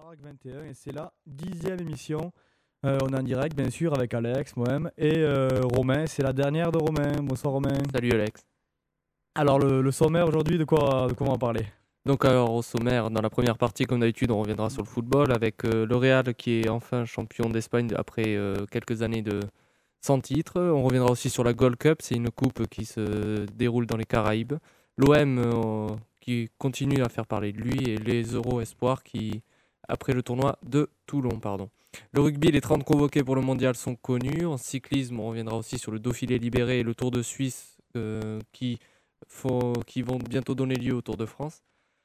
Baraque 21 et c'est la dixième émission. Euh, on est en direct bien sûr avec Alex, moi-même et euh, Romain. C'est la dernière de Romain. Bonsoir Romain. Salut Alex. Alors le, le sommaire aujourd'hui, de quoi, de quoi on va parler? Donc alors au sommaire, dans la première partie comme d'habitude, on reviendra sur le football avec euh, le Real qui est enfin champion d'Espagne après euh, quelques années de sans titre. On reviendra aussi sur la Gold Cup, c'est une coupe qui se déroule dans les Caraïbes. L'OM euh, qui continue à faire parler de lui et les Euro Espoirs qui après le tournoi de Toulon, pardon. Le rugby, les 30 convoqués pour le mondial sont connus. En cyclisme, on reviendra aussi sur le Dauphiné libéré et le Tour de Suisse euh, qui, faut, qui vont bientôt donner lieu au Tour de France.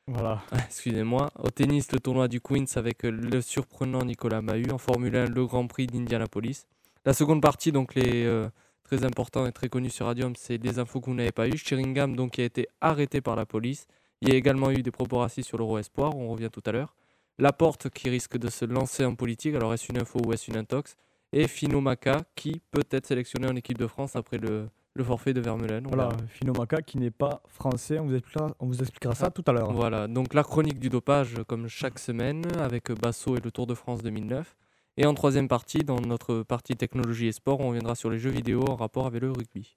Voilà. Excusez-moi. Au tennis, le tournoi du Queens avec euh, le surprenant Nicolas Mahut. En Formule 1, le Grand Prix d'Indianapolis. La seconde partie, donc les euh, très important et très connu sur Radium, c'est des infos que vous n'avez pas eues. Sheringham, donc, qui a été arrêté par la police. Il y a également eu des propos racistes sur l'Euro Espoir, on revient tout à l'heure. Laporte qui risque de se lancer en politique, alors est-ce une info ou est-ce une intox? Et Fino Maka qui peut être sélectionné en équipe de France après le, le forfait de Vermeulen. Voilà, verra. Phino Maka qui n'est pas français. On vous expliquera, on vous expliquera ça tout à l'heure. Voilà, donc la chronique du dopage comme chaque semaine avec Basso et le Tour de France 2009. Et en troisième partie, dans notre partie technologie et sport, on reviendra sur les jeux vidéo en rapport avec le rugby.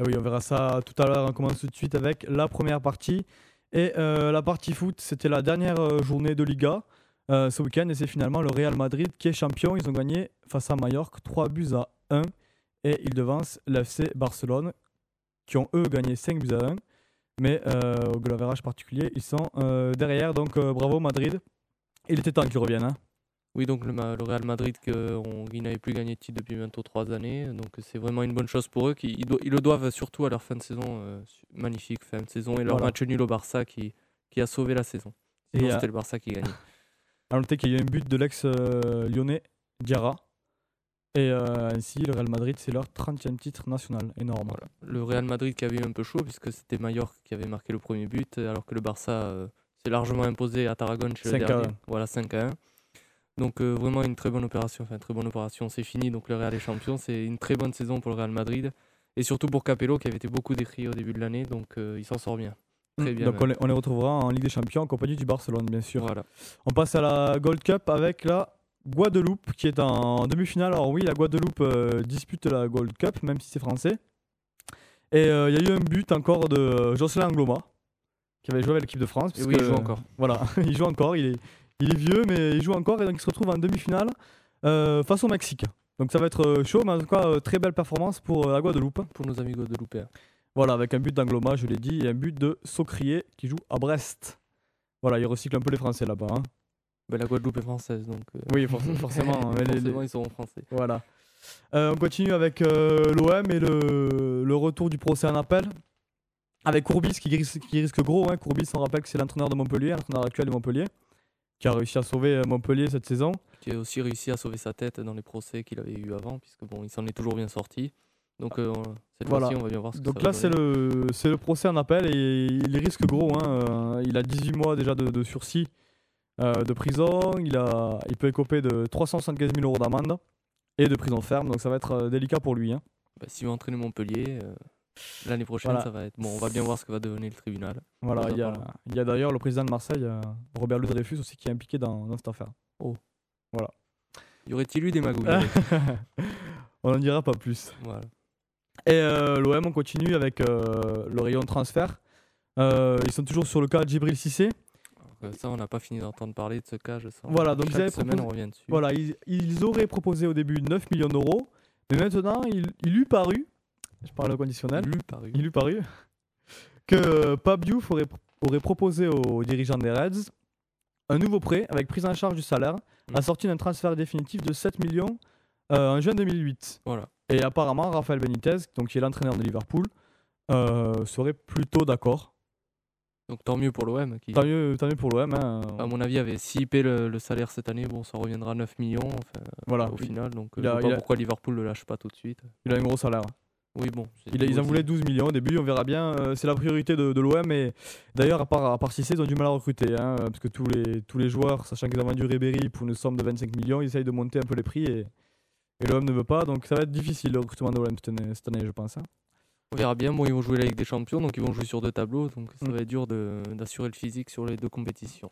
Et oui, on verra ça tout à l'heure. On commence tout de suite avec la première partie. Et euh, la partie foot, c'était la dernière euh, journée de Liga euh, ce week-end. Et c'est finalement le Real Madrid qui est champion. Ils ont gagné face à Mallorca 3 buts à 1. Et ils devancent l'FC Barcelone qui ont eux gagné 5 buts à 1. Mais au goal particulier, ils sont derrière. Donc bravo Madrid. Il était temps qu'ils reviennent. hein. Oui, donc le, Ma- le Real Madrid, que on- ils n'avaient plus gagné de titre depuis bientôt trois années. Donc c'est vraiment une bonne chose pour eux. Qui, ils, do- ils le doivent surtout à leur fin de saison, euh, su- magnifique fin de saison, et leur Voilà. match nul au Barça qui, qui a sauvé la saison. Et, Sinon, euh, c'était le Barça qui gagnait. À noter qu'il y a eu un but de l'ex-lyonnais Diarra. Et euh, ainsi, le Real Madrid, c'est leur 30e titre national. Énorme. Voilà. Le Real Madrid qui avait eu un peu chaud, puisque c'était Mallorca qui avait marqué le premier but, alors que le Barça euh, s'est largement imposé à Tarragone chez le 5 à dernier. 1. Voilà, 5 à 1. Donc euh, vraiment une très bonne opération. Enfin, très bonne opération, c'est fini. Donc le Real est champion. C'est une très bonne saison pour le Real Madrid. Et surtout pour Capello, qui avait été beaucoup décrié au début de l'année. Donc euh, il s'en sort bien. Très bien. Donc on les, on les retrouvera en Ligue des Champions en compagnie du Barcelone, bien sûr. Voilà. On passe à la Gold Cup avec la Guadeloupe qui est en demi-finale. Alors oui, la Guadeloupe euh, dispute la Gold Cup, même si c'est français. Et euh, il y a eu un but encore de Jocelyn Angloma, qui avait joué avec l'équipe de France. Et oui, il joue encore. Voilà, il joue encore. Il est, il est vieux, mais il joue encore. Et donc il se retrouve en demi-finale euh, face au Mexique. Donc ça va être euh, chaud, mais en tout cas, euh, très belle performance pour euh, la Guadeloupe. Pour nos amis guadeloupéens. Voilà, avec un but d'Angloma, je l'ai dit, et un but de Socrier qui joue à Brest. Voilà, il recycle un peu les Français là-bas. hein. La Guadeloupe est française, donc euh, Oui, for- forcément. mais les- forcément, ils seront français. Voilà. Euh, on continue avec euh, l'OM et le, le retour du procès en appel. Avec Courbis qui risque, qui risque gros. Hein. Courbis, on rappelle que c'est l'entraîneur de Montpellier, l'entraîneur actuel de Montpellier, qui a réussi à sauver euh, Montpellier cette saison. qui a aussi réussi à sauver sa tête dans les procès qu'il avait eu avant, puisque bon, il s'en est toujours bien sorti. Donc euh, cette Voilà. fois-ci, on va bien voir ce que Donc ça là, c'est le, c'est le procès en appel et il risque gros. hein. Euh, Il a 18 mois déjà de, de sursis euh, de prison. Il, a, il peut écoper de 375 000 euros d'amende et de prison ferme. Donc ça va être délicat pour lui. hein. Bah, S'il entraîner Montpellier, euh, l'année prochaine, Voilà. ça va être. Bon, on va bien voir ce que va devenir le tribunal. Voilà, il y a, y d'ailleurs le président de Marseille, euh, Robert Louis Dreyfus, aussi qui est impliqué dans, dans cette affaire. Y aurait-il eu des magouilles on n'en dira pas plus. Voilà. Et euh, l'OM, on continue avec euh, le rayon transfert. Euh, ils sont toujours sur le cas de Djibril que ça, on n'a pas fini d'entendre parler de ce cas, je sens. Voilà, donc ils Chaque avaient semaine, proposé- on revient dessus. Voilà, ils, ils auraient proposé au début 9 millions d'euros, mais maintenant, il, il eût paru, je parle au conditionnel, Lu paru. il eût paru que Pape Diouf aurait, aurait proposé aux dirigeants des Reds un nouveau prêt avec prise en charge du salaire, Mm. assorti d'un transfert définitif de 7 millions euh, en juin 2008. Voilà. Et apparemment, Rafael Benitez, donc qui est l'entraîneur de Liverpool, euh, serait plutôt d'accord. Donc tant mieux pour l'OM. Qui, Tant mieux, tant mieux pour l'OM. hein. à mon avis, avait si paie le, le salaire cette année, bon, ça reviendra à 9 millions enfin, Voilà, au final. Donc Il je il pas a- pourquoi Liverpool le lâche pas tout de suite. il a un gros salaire. Oui, bon. Il ils en voulaient 12 millions au début, on verra bien. euh, c'est la priorité de, de l'OM. Et d'ailleurs, à part, à part Cissé, ils ont du mal à recruter. hein, parce que tous les, tous les joueurs, sachant qu'ils ont vendu Ribéry pour une somme de 25 millions, ils essayent de monter un peu les prix. Et, et l'OM ne veut pas. Donc ça va être difficile le recrutement de l'OM cette année, cette année, je pense. hein. On verra bien. Bon, ils vont jouer la Ligue des Champions, donc ils vont jouer sur deux tableaux. Donc ça Mm. va être dur de- d'assurer le physique sur les deux compétitions.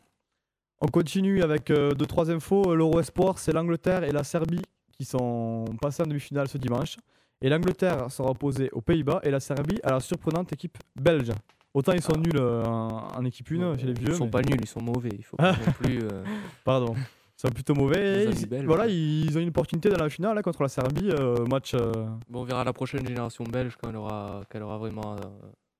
On continue avec euh, deux, trois infos. L'Euro Espoir, c'est l'Angleterre et la Serbie qui sont passés en demi-finale ce dimanche. Et l'Angleterre sera opposée aux Pays-Bas et la Serbie à la surprenante équipe belge. Autant ils sont nuls euh, en, en équipe 1 chez les vieux. Ils sont mais- pas nuls, ils sont mauvais. Il faut pas non plus. euh, Pardon. Ils sont plutôt mauvais. Ils- belges. voilà, ils ont une opportunité dans la finale là, contre la Serbie. euh, match. euh, Bon, on verra la prochaine génération belge quand elle aura, qu'elle aura vraiment. euh,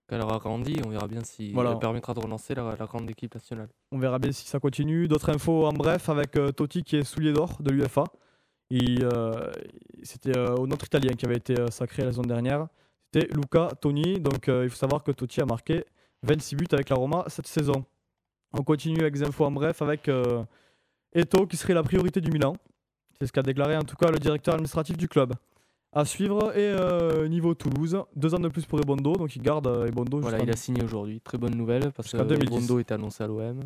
qu'elle aura grandi. On verra bien si Voilà. elle permettra de relancer la, la grande équipe nationale. On verra bien si ça continue. D'autres infos en bref avec euh, Totti qui est soulier d'or de l'UFA. Euh, C'était euh, notre Italien qui avait été euh, sacré la saison dernière. C'était Luca Toni. Donc euh, il faut savoir que Totti a marqué 26 buts avec la Roma cette saison. On continue avec des infos en bref avec Eto qui serait la priorité du Milan. C'est ce qu'a déclaré en tout cas le directeur administratif du club. À suivre et euh, niveau Toulouse, deux ans de plus pour Ebondo, donc il garde Ebondo Voilà, il a signé aujourd'hui. Très bonne nouvelle parce que Jusqu'en 2010. Bondo est annoncé à l'OM.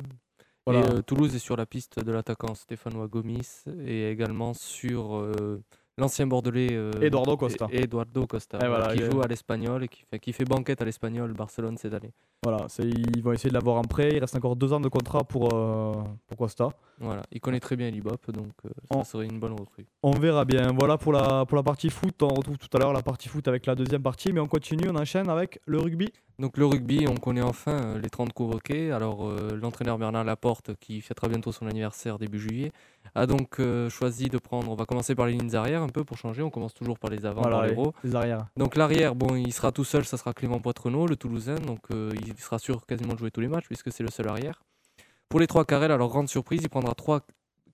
Voilà. Et euh, Toulouse est sur la piste de l'attaquant Stéphanois Gomis et également sur euh, l'ancien Bordelais euh, Eduardo Costa. E- Eduardo Costa, Et voilà, voilà, qui joue à l'Espagnol et qui fait, qui fait banquette à l'Espagnol Barcelone cette année. Voilà, ils vont essayer de l'avoir en prêt. Il reste encore deux ans de contrat pour, euh, pour Costa. Voilà, il connaît très bien l'Ibop, donc euh, ça serait une bonne recrue. On verra bien. Voilà pour la, pour la partie foot. On retrouve tout à l'heure la partie foot avec la deuxième partie. Mais on continue, on enchaîne avec le rugby. Donc le rugby, on connaît enfin euh, les 30 convoqués. Alors euh, l'entraîneur Bernard Laporte, qui fêtera bientôt son anniversaire début juillet, a donc euh, choisi de prendre, on va commencer par les lignes arrière un peu pour changer, on commence toujours par les avant, Voilà, par les les arrières. Donc l'arrière, bon, il sera tout seul, ça sera Clément Poitrenaud, le Toulousain, donc il sera sûr quasiment de jouer tous les matchs puisque c'est le seul arrière. Pour les trois carrels, alors grande surprise, il prendra 3,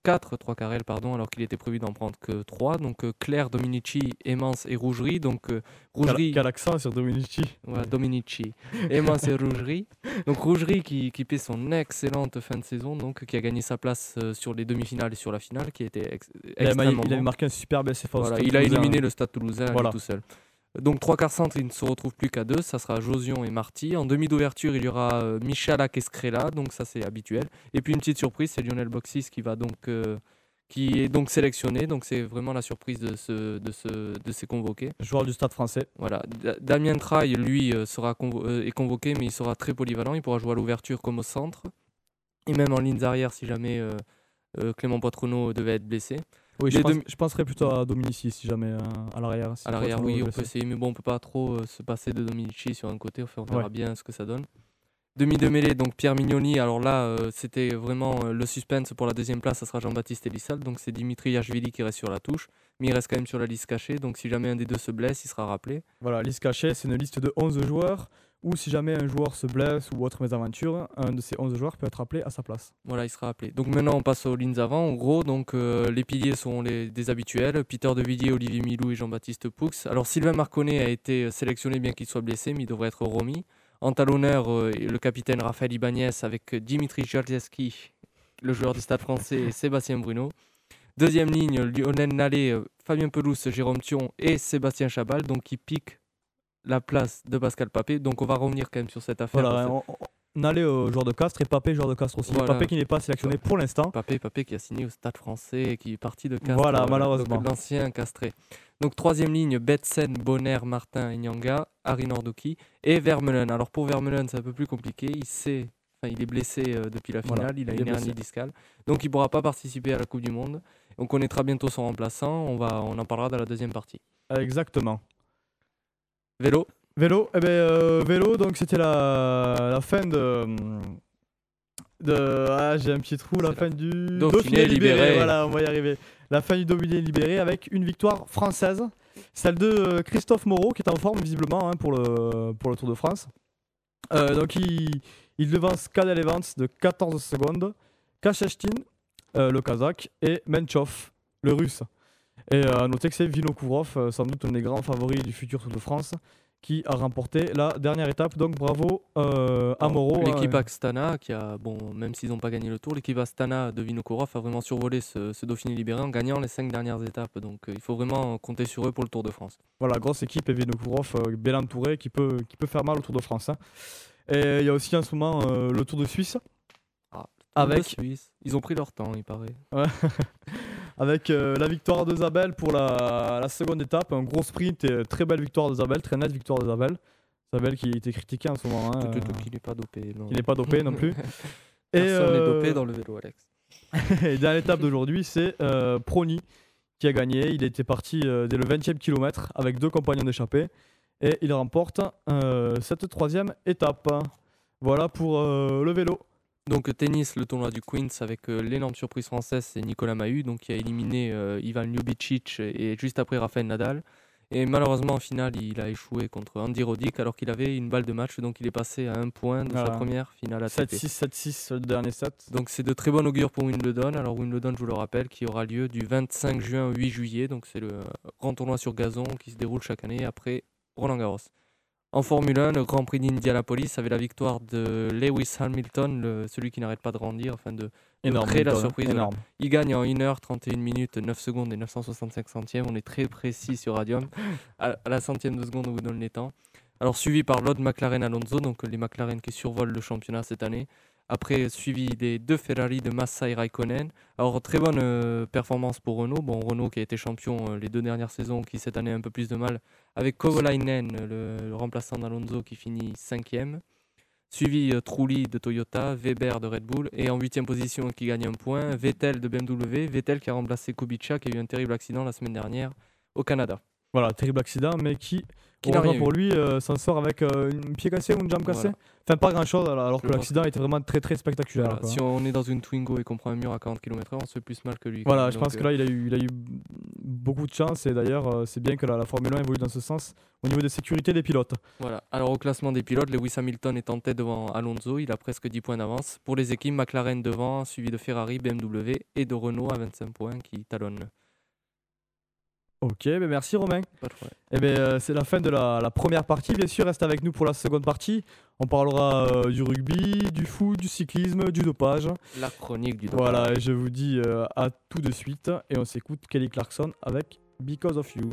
4 trois carrels, pardon, alors qu'il était prévu d'en prendre que 3. Donc euh, Claire, Dominici, Aimance et Rougerie. Donc euh, Rougerie, Quel, accent sur Dominici. voilà, Dominici, Aimance et Rougerie. Donc Rougerie qui, qui paie son excellente fin de saison, donc qui a gagné sa place euh, sur les demi-finales et sur la finale, qui était ex- Il, il avait marqué un super BSF. Voilà, il a éliminé le Stade Toulousain Voilà. tout seul. Donc trois quarts centre, il ne se retrouve plus qu'à deux, ça sera Josion et Marty. En demi d'ouverture, il y aura euh, Michalak et Scrella, donc ça c'est habituel. Et puis une petite surprise, c'est Lionel Boxis qui va donc euh, qui est donc sélectionné, donc c'est vraiment la surprise de ce de ce de ces convoqués. Joueur du stade français. Voilà, Da- Damien Traille, lui, euh, sera convo- euh, est convoqué, mais il sera très polyvalent, il pourra jouer à l'ouverture comme au centre et même en lignes arrière si jamais euh, Clément Poitrenaud devait être blessé. Oui, je, pense- je penserais plutôt à Dominici si jamais euh, à l'arrière. si À l'arrière, oui, on blessé. peut essayer, mais bon, on peut pas trop euh, se passer de Dominici sur un côté. Enfin, on verra Ouais. bien ce que ça donne. Demi de mêlée, donc Pierre Mignoni. Alors là, euh, c'était vraiment euh, le suspense pour la deuxième place. Ça sera Jean-Baptiste Elissal. Donc c'est Dimitri Yachvili qui reste sur la touche. Mais il reste quand même sur la liste cachée. Donc si jamais un des deux se blesse, il sera rappelé. Voilà, liste cachée, c'est une liste de 11 joueurs. Ou si jamais un joueur se blesse ou autre mésaventure, un de ces 11 joueurs peut être appelé à sa place. Voilà, il sera appelé. Donc maintenant, on passe aux lignes avant. En gros, donc euh, les piliers sont les, des habituels Peter De Villiers, Olivier Milou et Jean-Baptiste Poux. Alors Sylvain Marconnet a été sélectionné, bien qu'il soit blessé, mais il devrait être remis. En talonneur, euh, le capitaine Raphaël Ibanez avec Dimitri Jardzewski, le joueur du Stade français, et Sébastien Bruno. Deuxième ligne, Lionel Nallet, euh, Fabien Pelouse, Jérôme Thion et Sébastien Chabal, donc qui piquent la place de Pascal Papé. Donc on va revenir quand même sur cette affaire. Voilà, on, on allait au joueur de Castres et Papé, joueur de Castres aussi. Voilà. Papé qui n'est pas sélectionné pour l'instant. Papé, Papé qui a signé au Stade français et qui est parti de Castres. Voilà, euh, malheureusement. L'ancien castré. Donc troisième ligne, Betsen, Bonner, Martin et Nyanga, Harry Nordoki et Vermeulen. Alors pour Vermeulen, c'est un peu plus compliqué. Il sait, enfin, il est blessé euh, depuis la finale, Voilà, il a il une hernie discale. Donc il ne pourra pas participer à la Coupe du Monde. On connaîtra bientôt son remplaçant. On, va, on en parlera dans la deuxième partie. Exactement. Vélo, Vélo, eh ben, euh, vélo, donc c'était la, la fin de. de ah, j'ai un petit trou, la fin du. Dauphiné libéré. Voilà, on va y arriver. La fin du Dauphiné libéré avec une victoire française, celle de euh, Christophe Moreau qui est en forme visiblement hein, pour, le, pour le Tour de France. Euh, donc il, il devance Cadel Evans de 14 secondes, Kachestin, euh, le Kazakh, et Menchov, le Russe. Et euh, à noter que c'est Vinokourov, euh, sans doute un des grands favoris du futur Tour de France, qui a remporté la dernière étape. Donc bravo euh, à Moreau. L'équipe. Astana, qui a, bon, même s'ils n'ont pas gagné le tour, l'équipe Astana de Vinokourov a vraiment survolé ce, ce Dauphiné libéré en gagnant les cinq dernières étapes. Donc euh, il faut vraiment compter sur eux pour le Tour de France. Voilà, grosse équipe et Vinokourov euh, bien entouré qui peut, qui peut faire mal au Tour de France. hein. Et il y a aussi en ce moment euh, le Tour de Suisse. Ah, Avec- Le Suisse. Ils ont pris leur temps, il paraît. avec euh, la victoire de Zabel pour la, la seconde étape. Un gros sprint et euh, très belle victoire de Zabel, très nette victoire de Zabel. Zabel qui été critiqué en ce moment. hein, euh, qu'il n'est pas dopé. non. qui n'est pas dopé non plus. Et, Personne n'est dopé dans le vélo, Alex. Et dernière étape d'aujourd'hui, c'est Prony qui a gagné. Il était parti dès le 20e kilomètre avec deux compagnons d'échappée. Et il remporte cette troisième étape. Voilà pour le vélo. Donc tennis, le tournoi du Queens avec euh, l'énorme surprise française, c'est Nicolas Mahut, donc qui a éliminé euh, Ivan Ljubicic et juste après Rafael Nadal. Et malheureusement en finale, il a échoué contre Andy Roddick alors qu'il avait une balle de match, donc il est passé à un point de sa première finale ATP. 7-6, 7-6 le dernier set. Donc c'est de très bon augure pour Wimbledon. Alors Wimbledon, je vous le rappelle, qui aura lieu du 25 juin au 8 juillet. Donc c'est le grand tournoi sur gazon qui se déroule chaque année après Roland Garros. En Formule 1, le Grand Prix d'Indianapolis avait la victoire de Lewis Hamilton, le- celui qui n'arrête pas de grandir, afin de créer la Hamilton, surprise, Énorme. il gagne en 1h31 minutes 9 secondes et 965 centièmes. On est très précis sur Radium. À, à la centième de seconde, on vous donne les temps. Alors suivi par l'autre McLaren Alonso, donc les McLaren qui survolent le championnat cette année. Après, suivi des deux Ferrari de Massa et Raikkonen. Alors très bonne euh, performance pour Renault. Bon, Renault qui a été champion euh, les deux dernières saisons, qui cette année a un peu plus de mal. Avec Kovalainen, le, remplaçant d'Alonso qui finit cinquième. Suivi euh, Trulli de Toyota, Weber de Red Bull et en huitième position qui gagne un point, Vettel de BMW, Vettel qui a remplacé Kubica qui a eu un terrible accident la semaine dernière au Canada. Voilà, terrible accident, mais qui, Qui n'a rien pour eu. lui, euh, s'en sort avec euh, une pied cassé ou une jambe cassée. Voilà. Enfin, pas grand chose, alors que l'accident était vraiment très très spectaculaire. Voilà, quoi. Si on est dans une Twingo et qu'on prend un mur à 40 km/h, on se fait plus mal que lui. Voilà, je pense que là, il a eu, il a eu beaucoup de chance et d'ailleurs, euh, c'est bien que la, la Formule 1 évolue dans ce sens au niveau des sécurités des pilotes. Voilà. Alors au classement des pilotes, Lewis Hamilton est en tête devant Alonso, il a presque 10 points d'avance. Pour les équipes, McLaren devant, suivi de Ferrari, BMW et de Renault à 25 points qui talonnent. Ok, ben merci Romain. Pas de problème. Eh ben, euh, c'est la fin de la, la première partie, bien sûr. Reste avec nous pour la seconde partie. On parlera euh, du rugby, du foot, du cyclisme, du dopage. La chronique du Voilà, et je vous dis euh, à tout de suite. Et on s'écoute Kelly Clarkson avec Because of You.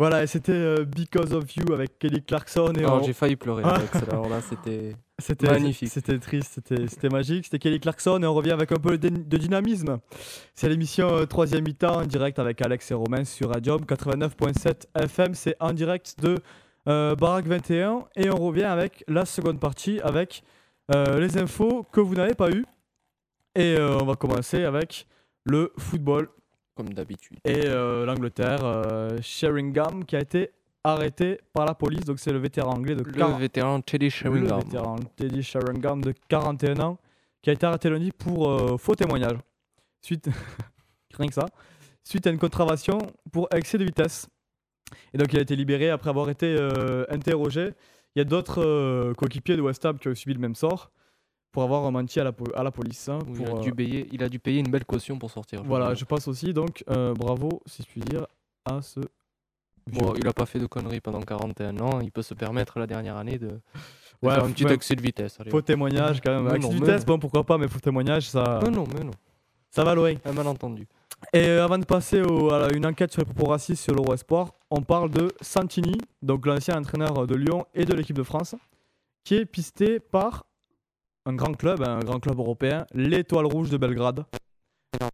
Voilà, et c'était euh, Because of You avec Kelly Clarkson. Et on- j'ai failli pleurer Ah. avec. Alors là, c'était. C'était Magnifique. C'était triste, c'était c'était magique. C'était Kelly Clarkson et on revient avec un peu de, de dynamisme. C'est l'émission euh, Troisième mi-temps en direct avec Alex et Romain sur Radium 89.7 FM. C'est en direct de euh, Baraque 21 et on revient avec la seconde partie avec euh, les infos que vous n'avez pas eues. Et euh, on va commencer avec le football Comme d'habitude. et euh, l'Angleterre. euh, Sheringham qui a été arrêté par la police. Donc c'est le vétéran anglais de Le 40 vétéran Teddy le Sheringham. vétéran Teddy Sheringham de 41 ans qui a été arrêté lundi pour euh, faux témoignage. Suite, rien que ça, suite à une contravention pour excès de vitesse. Et donc il a été libéré après avoir été euh, interrogé. Il y a d'autres coéquipiers de West Ham qui ont subi le même sort pour avoir menti à la, po- à la police. hein, Où pour, il, a euh, dû payer, il a dû payer une belle caution pour sortir. je voilà, crois. je pense aussi. Donc euh, bravo, si je puis dire, à ce. Bon, il a pas fait de conneries pendant 41 ans. Il peut se permettre la dernière année de, Ouais, faire un petit excès de vitesse. allez. Faux témoignage quand même. Mais non, de vitesse, non. bon pourquoi pas, mais faux témoignage, ça, Mais non, mais non. ça va loin. Un malentendu. Et euh, avant de passer au- à une enquête sur les propos racistes sur l'Euro Espoir, on parle de Santini, donc l'ancien entraîneur de Lyon et de l'équipe de France, qui est pisté par un grand club, un grand club européen, l'Étoile Rouge de Belgrade.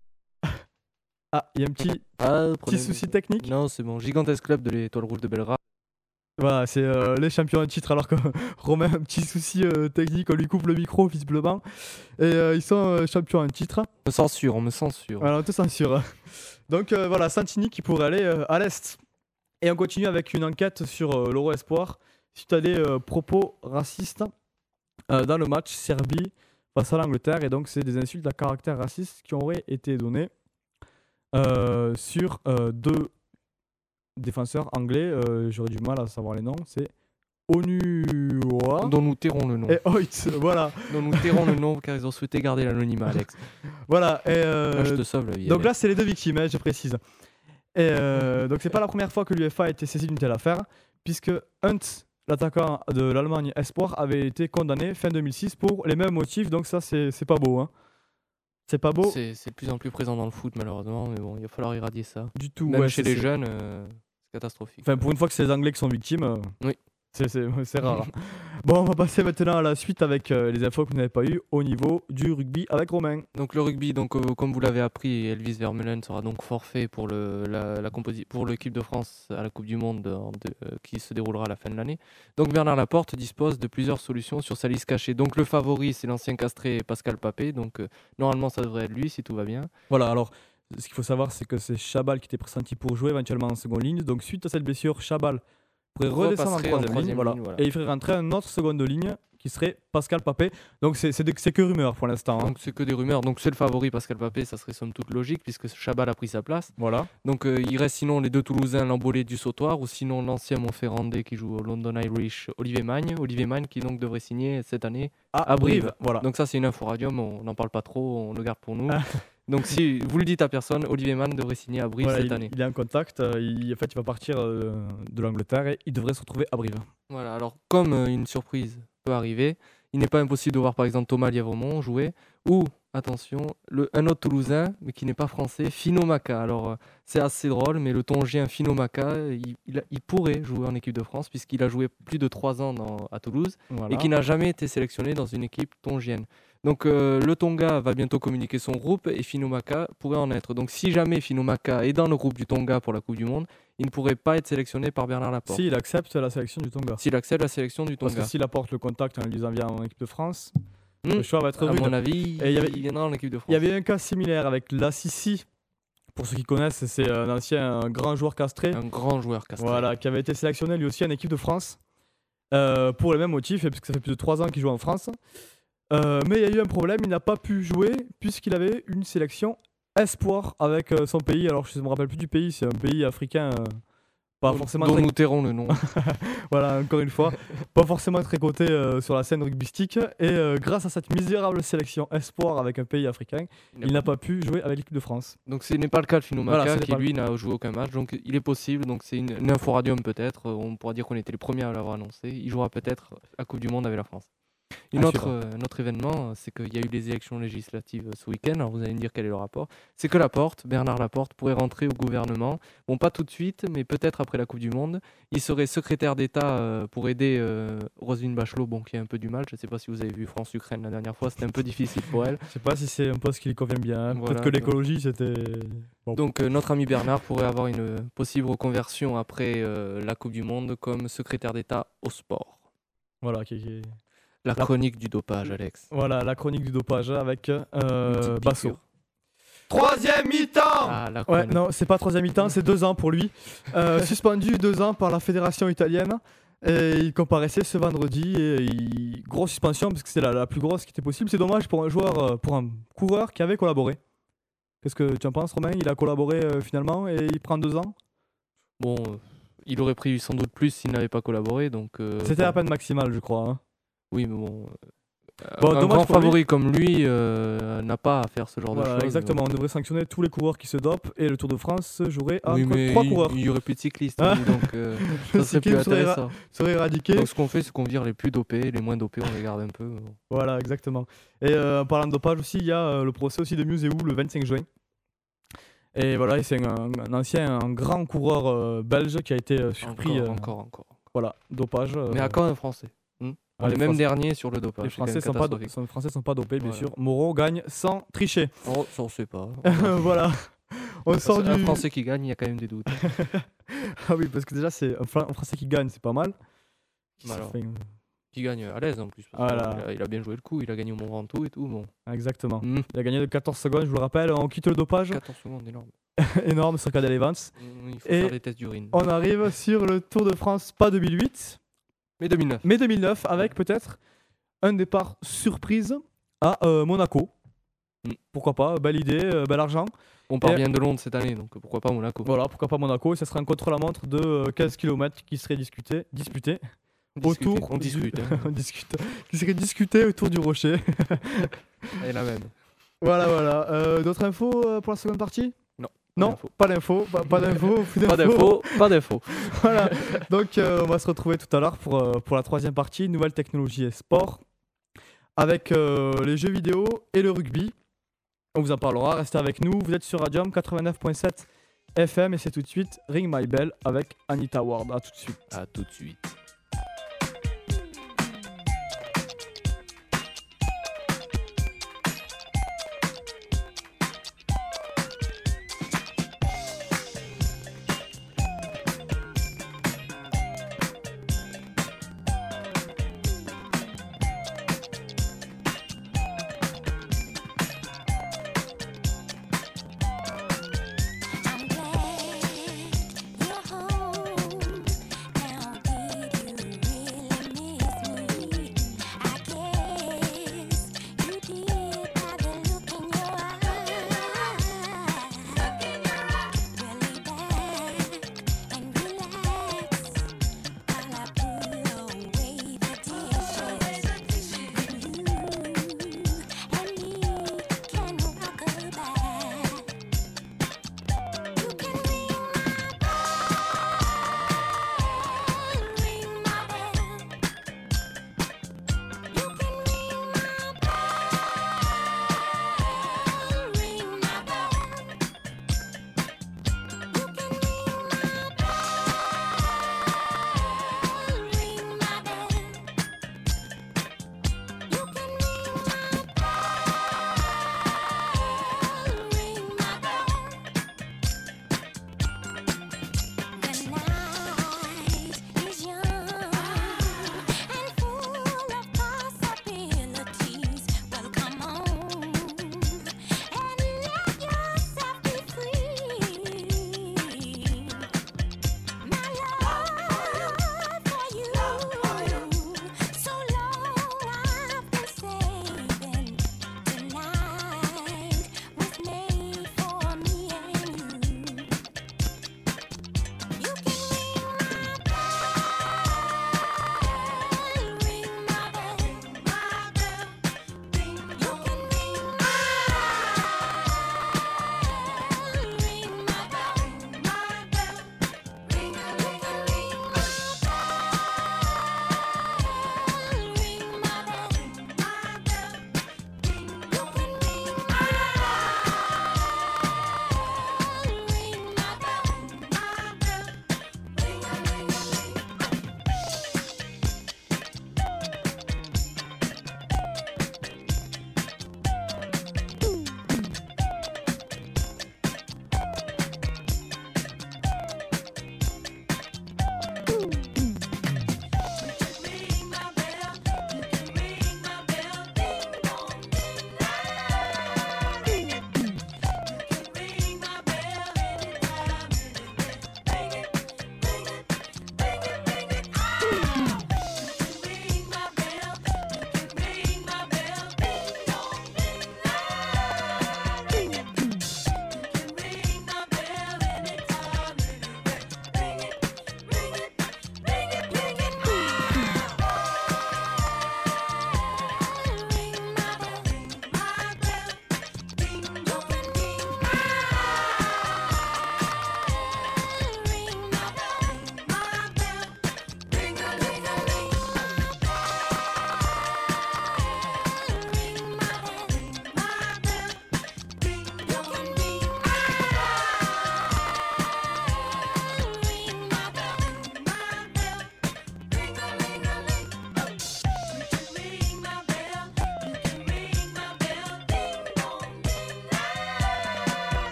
Ah, il y a un petit, Ah, petit souci technique. Non, c'est bon. Gigantesque club de l'étoile rouge de Belgrade. Voilà, c'est euh, les champions en titre, alors que Romain a un petit souci euh, technique, on lui coupe le micro visiblement. Et euh, ils sont euh, champions en titre. On me censure, on me censure. Voilà, on te censure. Donc euh, voilà, Santini qui pourrait aller euh, à l'Est. Et on continue avec une enquête sur euh, l'Euro Espoir suite à des euh, propos racistes euh, dans le match Serbie face à l'Angleterre. Et donc, c'est des insultes à caractère raciste qui auraient été données euh, sur euh, deux défenseurs anglais. Euh, J'aurais du mal à savoir les noms. C'est Onuwa Dont nous tairons le nom. et Hoyt. Voilà. Dont nous tairons le nom car ils ont souhaité garder l'anonymat, Alex. voilà. Et, euh, Là, je te sauve la vie. Donc là, c'est les deux victimes, hein, je précise. Et euh, donc c'est pas la première fois que l'UEFA a été saisi d'une telle affaire, puisque Hunt, l'attaquant de l'Allemagne Espoir, avait été condamné fin 2006 pour les mêmes motifs. Donc ça, c'est c'est pas beau. Hein. C'est pas beau c'est c'est de plus en plus présent dans le foot, malheureusement. Mais bon, il va falloir irradier ça. du tout. Même ouais, chez c'est- les c'est- jeunes, euh, c'est catastrophique. Enfin, pour une fois que c'est les Anglais qui sont victimes, euh, Oui. c'est- rare. hein. bon, on va passer maintenant à la suite avec euh, les infos que vous n'avez pas eues au niveau du rugby avec Romain. Donc le rugby, donc euh, comme vous l'avez appris, Elvis Vermeulen sera donc forfait pour le la, la composi- pour l'équipe de France à la Coupe du Monde de- euh, qui se déroulera à la fin de l'année. Donc Bernard Laporte dispose de plusieurs solutions sur sa liste cachée. Donc le favori, c'est l'ancien castré Pascal Papé. Donc normalement ça devrait être lui si tout va bien. Voilà, alors ce qu'il faut savoir, c'est que c'est Chabal qui était pressenti pour jouer éventuellement en seconde ligne. Donc, suite à cette blessure, Chabal pourrait redescendre en troisième, ligne. Voilà. Et il ferait rentrer un autre seconde ligne qui serait Pascal Papé. Donc, c'est que rumeur pour l'instant. hein. Donc c'est que des rumeurs. Donc c'est le favori Pascal Papé, ça serait somme toute logique puisque Chabal a pris sa place. Voilà. Donc euh, il reste sinon les deux Toulousains, l'embolé du Sautoir, ou sinon l'ancien Montferrandais qui joue au London Irish, Olivier Magne. Olivier Magne qui donc devrait signer cette année. À, À Brive. Voilà. Donc ça c'est une info radium, on n'en parle pas trop, on le garde pour nous. Donc si vous le dites à personne, Olivier Magne devrait signer à Brive Voilà, cette il, année. il est en contact. euh, il, en fait, il va partir euh, de l'Angleterre et il devrait se retrouver à Brive. Voilà, alors comme euh, une surprise peut arriver, il n'est pas impossible de voir par exemple Thomas Lièvremont jouer, ou, attention, le, un autre Toulousain, mais qui n'est pas français, Fino Maka. Alors c'est assez drôle, mais le Tongien Fino Maka, il, il a- il pourrait jouer en équipe de France, puisqu'il a joué plus de 3 ans dans- à Toulouse, Voilà. et qui n'a jamais été sélectionné dans une équipe tongienne. Donc euh, le Tonga va bientôt communiquer son groupe, et Fino Maka pourrait en être. Donc si jamais Fino Maka est dans le groupe du Tonga pour la Coupe du Monde, il ne pourrait pas être sélectionné par Bernard Laporte. S'il accepte la sélection du Tonga. S'il accepte la sélection du Parce Tonga. que s'il apporte le contact en lui disant viens en équipe de France, Hmm. le choix va être À rude. mon avis, Et il y avait- il viendra en équipe de France. Il y avait un cas similaire avec Lassisi. Pour ceux qui connaissent, c'est un ancien un grand joueur castré. un grand joueur castré. Voilà, qui avait été sélectionné lui aussi en équipe de France euh, pour les mêmes motifs, et parce que ça fait plus de 3 ans qu'il joue en France. Euh, mais il y a eu un problème, il n'a pas pu jouer puisqu'il avait une sélection espoir avec euh, son pays. Alors je ne me rappelle plus du pays, c'est un pays africain euh, pas forcément dont très nous tairons le nom. Voilà, encore une fois, pas forcément très coté sur la scène rugbystique. Et grâce à cette misérable sélection espoir avec un pays africain, il n'a pas pu jouer avec l'équipe de France. Donc ce n'est pas le cas de Finomaka Voilà, qui lui n'a joué aucun match. Donc il est possible. Donc c'est une, une info radium peut-être. On pourra dire qu'on était les premiers à l'avoir annoncé. Il jouera peut-être la Coupe du Monde avec la France. Une autre, suivre. euh, un autre événement, euh, c'est qu'il y a eu les élections législatives euh, ce week-end. Alors vous allez me dire quel est le rapport. C'est que Laporte, Bernard Laporte, pourrait rentrer au gouvernement. Bon, pas tout de suite, mais peut-être après la Coupe du Monde. Il serait secrétaire d'État euh, pour aider euh, Roselyne Bachelot, bon, qui a un peu du mal. Je ne sais pas si vous avez vu France-Ukraine la dernière fois. C'était un peu difficile pour elle. Je sais pas si c'est un poste qui lui convient bien. hein. Voilà, Peut-être que l'écologie, c'était. Bon. Donc notre ami Bernard pourrait avoir une possible reconversion après la Coupe du Monde comme secrétaire d'État au sport. Voilà, qui- qui- La chronique du dopage, Alex. voilà, la chronique du dopage avec euh, petite Basso. Troisième mi-temps Ah, Ouais, non, c'est pas troisième mi-temps, c'est deux ans pour lui. Euh, suspendu deux ans par la fédération italienne. Et il comparaissait ce vendredi et il... grosse suspension parce que c'est la, la plus grosse qui était possible. C'est dommage pour un joueur, euh, pour un coureur qui avait collaboré. Qu'est-ce que tu en penses, Romain? Il a collaboré euh, finalement et il prend deux ans? Bon, euh, il aurait pris sans doute plus s'il n'avait pas collaboré. Donc, euh, C'était bon, la peine maximale, je crois. hein. Oui, mais bon. euh, Bon, un dommage grand pour lui. favori comme lui euh, n'a pas à faire ce genre Voilà, de choses. exactement. On devrait sanctionner tous les coureurs qui se dopent et le Tour de France jouerait à Oui, quoi- mais trois il, coureurs. il y aurait plus de cyclistes, oui, donc euh, ça serait plus intéressant. serait éradiqué. Donc ce qu'on fait, c'est qu'on vire les plus dopés, les moins dopés, on les garde un peu. Voilà, exactement. Et euh, en parlant de dopage aussi, il y a le procès aussi de Museu le 25 juin. Et voilà, c'est un, un ancien, un grand coureur belge qui a été surpris. Encore, encore, encore. Voilà, dopage. Mais à quand un Français? Ah, les est même Français- dernier sur le dopage. Les Français sont pas, do- catastrophique. sont- Français sont pas dopés, bien Voilà. sûr. Moreau gagne sans tricher. Oh, ça on sait pas. voilà. On sort du. Un Français qui gagne, il y a quand même des doutes. ah oui, parce que déjà, c'est un, Fran- un Français qui gagne, c'est pas mal. Bah alors. Qui gagne à l'aise en plus. parce Voilà. il, a, il a bien joué le coup, il a gagné au Mont Ventoux et tout. Bon. exactement. Hmm, Il a gagné de 14 secondes, je vous le rappelle. On quitte le dopage. 14 secondes, énorme. Énorme sur Cadel Evans. Hmm, Il faut Et faire des tests d'urine. On arrive sur le Tour de France, pas 2008, Mais 2009. mais 2009, avec peut-être un départ surprise à euh, Monaco. Mm. Pourquoi pas, belle idée, euh, bel argent. On part Et- bien de Londres cette année, donc pourquoi pas Monaco Voilà, pourquoi pas Monaco. Et ce sera un contre-la-montre de euh, 15 km qui serait discuté, disputé Discuter, autour. On du- discute. hein. on discute. Qui serait discuté autour du rocher. Est la même. voilà, voilà. Euh, D'autres infos euh, pour la seconde partie? Non. Pas d'infos, pas, pas d'infos, plus Pas d'infos, pas d'infos. voilà. Donc, euh, on va se retrouver tout à l'heure pour, euh, pour la troisième partie, nouvelles technologies et sport, avec euh, les jeux vidéo et le rugby. On vous en parlera, restez avec nous. Vous êtes sur Radium 89.7 FM et c'est tout de suite Ring My Bell avec Anita Ward. A tout de suite. À tout de suite.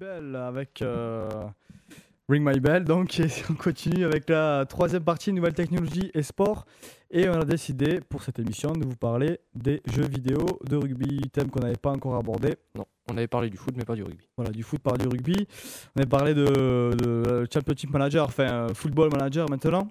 Bell avec euh, Ring My Bell. Donc, et on continue avec la troisième partie, nouvelles technologies et sport. Et on a décidé pour cette émission de vous parler des jeux vidéo de rugby, thème qu'on n'avait pas encore abordé. Non, on avait parlé du foot, mais pas du rugby. Voilà, du foot par du rugby. On avait parlé de, de Championship Manager, enfin euh, Football Manager maintenant.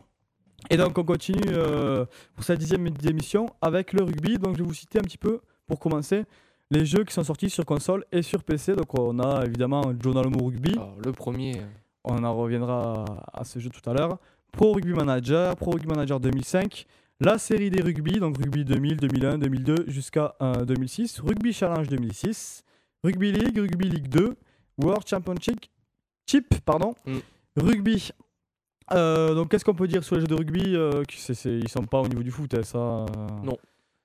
Et donc on continue euh, pour cette dixième émission avec le rugby. Donc je vais vous citer un petit peu pour commencer les jeux qui sont sortis sur console et sur PC. Donc on a évidemment Journal Alamo Rugby. Alors, le premier, euh, On en reviendra à ce jeu tout à l'heure. Pro Rugby Manager, Pro Rugby Manager 2005, la série des rugby, donc rugby 2000, 2001, 2002 jusqu'à euh, 2006, Rugby Challenge 2006, Rugby League, Rugby League 2, World Championship, Chip, pardon, Mm. Rugby. Euh, donc qu'est-ce qu'on peut dire sur les jeux de rugby euh, Ils sont pas au niveau du foot, hein, ça. euh. Non.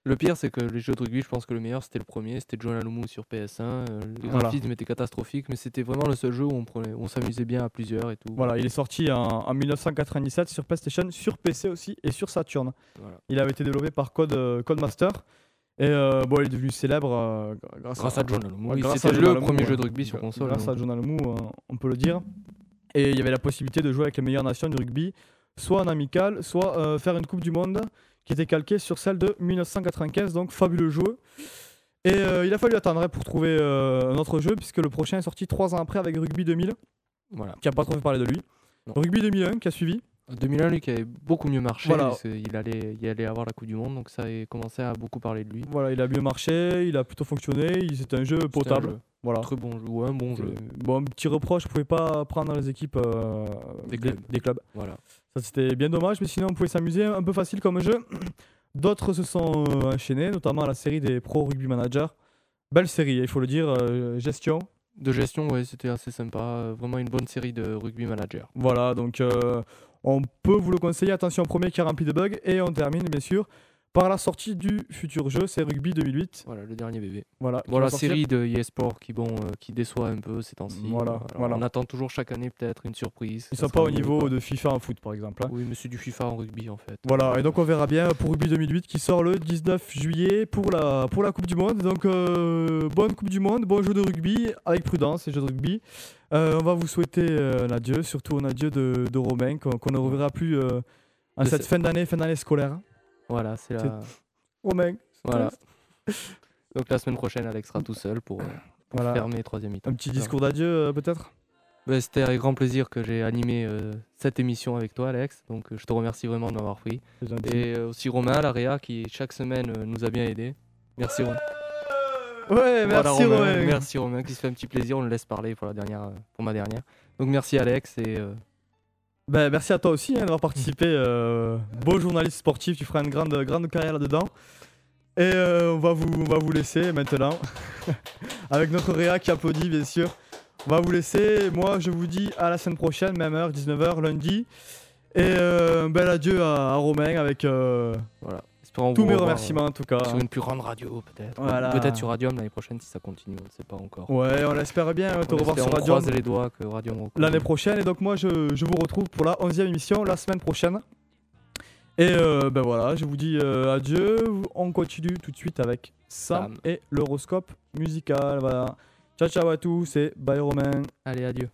Le pire, c'est que les jeux de rugby, je pense que le meilleur, c'était le premier, c'était John Alomou sur PS1. euh, les Voilà. graphismes étaient catastrophiques, mais c'était vraiment le seul jeu où on, prenait- on s'amusait bien à plusieurs et tout. Voilà, il est sorti en, en 1997 sur PlayStation, sur PC aussi et sur Saturn. Voilà. Il avait été développé par Code, euh, Codemaster. Et euh, bon, il est devenu célèbre euh, grâce, Grâce à John. Ouais, Oui, c'était à John le premier ouais. jeu de rugby sur console. Grâce donc. à John Alomou, euh, on peut le dire. Et il y avait la possibilité de jouer avec les meilleures nations du rugby, soit en amical, soit faire une Coupe du Monde qui était calquée sur celle de 1995. Donc fabuleux jeu. Et euh, il a fallu attendre hein, pour trouver euh, un autre jeu, puisque le prochain est sorti trois ans après avec Rugby 2000, Voilà. qui a pas trop fait parler de lui. Non. Rugby 2001 qui a suivi. 2001, lui, qui avait beaucoup mieux marché, Voilà. qu'il allait, il allait avoir la Coupe du Monde, donc ça a commencé à beaucoup parler de lui. Voilà, il a bien marché, il a plutôt fonctionné, il- c'était un jeu un potable. jeu. Voilà. Très bon jeu, ou un bon jeu. Euh, Bon, un petit reproche, vous pouvez pas prendre les équipes euh, Des clubs. des clubs. Voilà. Ça c'était bien dommage, mais sinon on pouvait s'amuser, un peu facile comme jeu. D'autres se sont euh, enchaînés, notamment la série des Pro Rugby Manager. Belle série, il faut le dire, euh, gestion. De gestion, ouais, c'était assez sympa. Vraiment une bonne série de rugby manager. Voilà, donc euh, on peut vous le conseiller. Attention, premier qui est rempli de bugs. Et on termine bien sûr par la sortie du futur jeu, c'est Rugby 2008. Voilà, le dernier bébé. Voilà, va sortir. série de eSport qui, bon, euh, qui déçoit un peu ces temps-ci. Voilà, Alors, voilà. On attend toujours chaque année peut-être une surprise. Ils Ça sont pas au niveau de FIFA en foot par exemple. hein. Oui, mais c'est du FIFA en rugby en fait. Voilà, et donc on verra bien pour Rugby 2008 qui sort le 19 juillet pour la, pour la Coupe du Monde. Donc euh, bonne Coupe du Monde, bon jeu de rugby, avec prudence, les jeux de rugby. Euh, on va vous souhaiter un adieu, surtout un adieu de, de Romain, qu'on ne reverra plus en cette ce- fin d'année, fin d'année scolaire. Voilà, c'est la... Romain, Voilà. Donc la semaine prochaine, Alex sera tout seul pour, euh, pour Voilà. fermer troisième mi-temps. un petit discours d'adieu euh, peut-être? Bah, C'était avec grand plaisir que j'ai animé euh, cette émission avec toi, Alex. Donc je te remercie vraiment de m'avoir pris. Et aussi Romain, l'AREA, qui chaque semaine nous a bien aidés. Merci Romain. Ouais, Voilà, merci Romain. Merci Romain qui se fait un petit plaisir. On le laisse parler pour, la dernière, pour ma dernière. Donc merci Alex et Ben, merci à toi aussi hein, d'avoir participé. euh, beau journaliste sportif, tu feras une grande, carrière là-dedans. Et euh, on, va vous, laisser maintenant, avec notre Réa qui applaudit bien sûr. On va vous laisser. Moi, je vous dis à la semaine prochaine, même heure, 19h, lundi. Et euh, un bel adieu à, à Romain avec euh, voilà. Tous vous mes revoir, remerciements en tout cas. sur une plus grande radio peut-être. Voilà. Peut-être sur Radium l'année prochaine si ça continue, on ne sait pas encore. Ouais, on l'espère bien te On revoir espère, sur on Radio croise les doigts que Radium l'année prochaine. Et donc moi, je, je vous retrouve pour la 11e émission la semaine prochaine. Et euh, ben voilà, je vous dis euh, adieu. On continue tout de suite avec Sam, Sam. et l'horoscope musical. Voilà. Ciao ciao à tous et bye Romain. Allez, adieu.